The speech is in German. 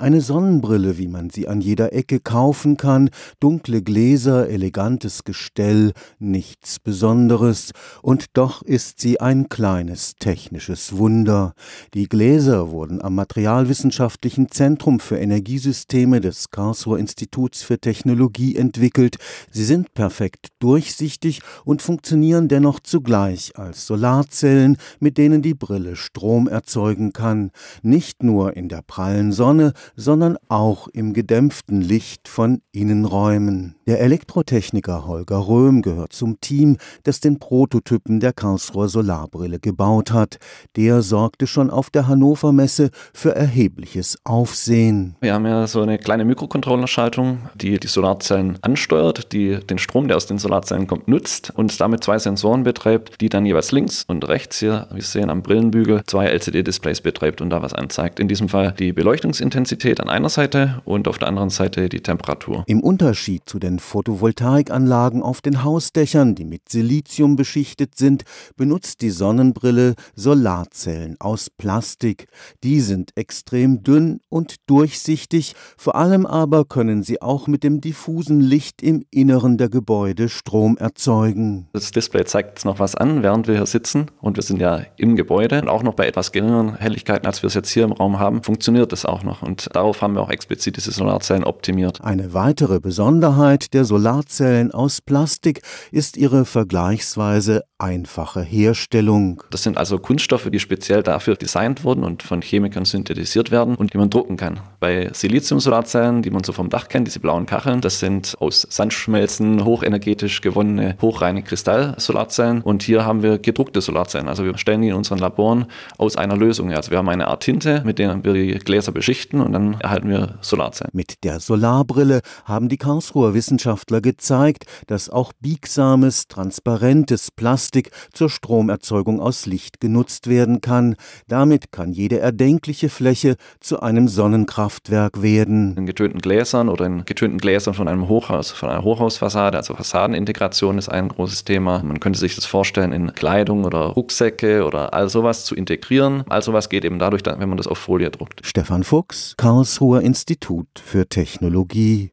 Eine Sonnenbrille, wie man sie an jeder Ecke kaufen kann, dunkle Gläser, elegantes Gestell, nichts Besonderes, und doch ist sie ein kleines technisches Wunder. Die Gläser wurden am Materialwissenschaftlichen Zentrum für Energiesysteme des Karlsruher Instituts für Technologie entwickelt. Sie sind perfekt durchsichtig und funktionieren dennoch zugleich als Solarzellen, mit denen die Brille Strom erzeugen kann, nicht nur in der prallen Sonne, sondern auch im gedämpften Licht von Innenräumen. Der Elektrotechniker Holger Röhm gehört zum Team, das den Prototypen der Karlsruher Solarbrille gebaut hat. Der sorgte schon auf der Hannover Messe für erhebliches Aufsehen. Wir haben ja so eine kleine Mikrocontrollerschaltung, die die Solarzellen ansteuert, die den Strom, der aus den Solarzellen kommt, nutzt und damit zwei Sensoren betreibt, die dann jeweils links und rechts hier, wie Sie sehen am Brillenbügel, zwei LCD-Displays betreibt und da was anzeigt. In diesem Fall die Beleuchtungsintensität Intensität an einer Seite und auf der anderen Seite die Temperatur. Im Unterschied zu den Photovoltaikanlagen auf den Hausdächern, die mit Silizium beschichtet sind, benutzt die Sonnenbrille Solarzellen aus Plastik. Die sind extrem dünn und durchsichtig, vor allem aber können sie auch mit dem diffusen Licht im Inneren der Gebäude Strom erzeugen. Das Display zeigt jetzt noch was an, während wir hier sitzen und wir sind ja im Gebäude und auch noch bei etwas geringeren Helligkeiten, als wir es jetzt hier im Raum haben, funktioniert es auch noch. Und darauf haben wir auch explizit diese Solarzellen optimiert. Eine weitere Besonderheit der Solarzellen aus Plastik ist ihre vergleichsweise einfache Herstellung. Das sind also Kunststoffe, die speziell dafür designt wurden und von Chemikern synthetisiert werden und die man drucken kann. Bei Silizium-Solarzellen, die man so vom Dach kennt, diese blauen Kacheln, das sind aus Sandschmelzen hochenergetisch gewonnene, hochreine Kristall-Solarzellen. Und hier haben wir gedruckte Solarzellen. Also wir stellen die in unseren Laboren aus einer Lösung. Also wir haben eine Art Tinte, mit der wir die Gläser beschichten und dann erhalten wir Solarzellen. Mit der Solarbrille haben die Karlsruher Wissenschaftler gezeigt, dass auch biegsames, transparentes Plastik zur Stromerzeugung aus Licht genutzt werden kann. Damit kann jede erdenkliche Fläche zu einem Sonnenkraftwerk werden. In getönten Gläsern oder in getönten Gläsern von einem Hochhaus, von einer Hochhausfassade, also Fassadenintegration ist ein großes Thema. Man könnte sich das vorstellen, in Kleidung oder Rucksäcke oder all sowas zu integrieren. All sowas geht eben dadurch, wenn man das auf Folie druckt. Stefan Fuchs, Karlsruher Institut für Technologie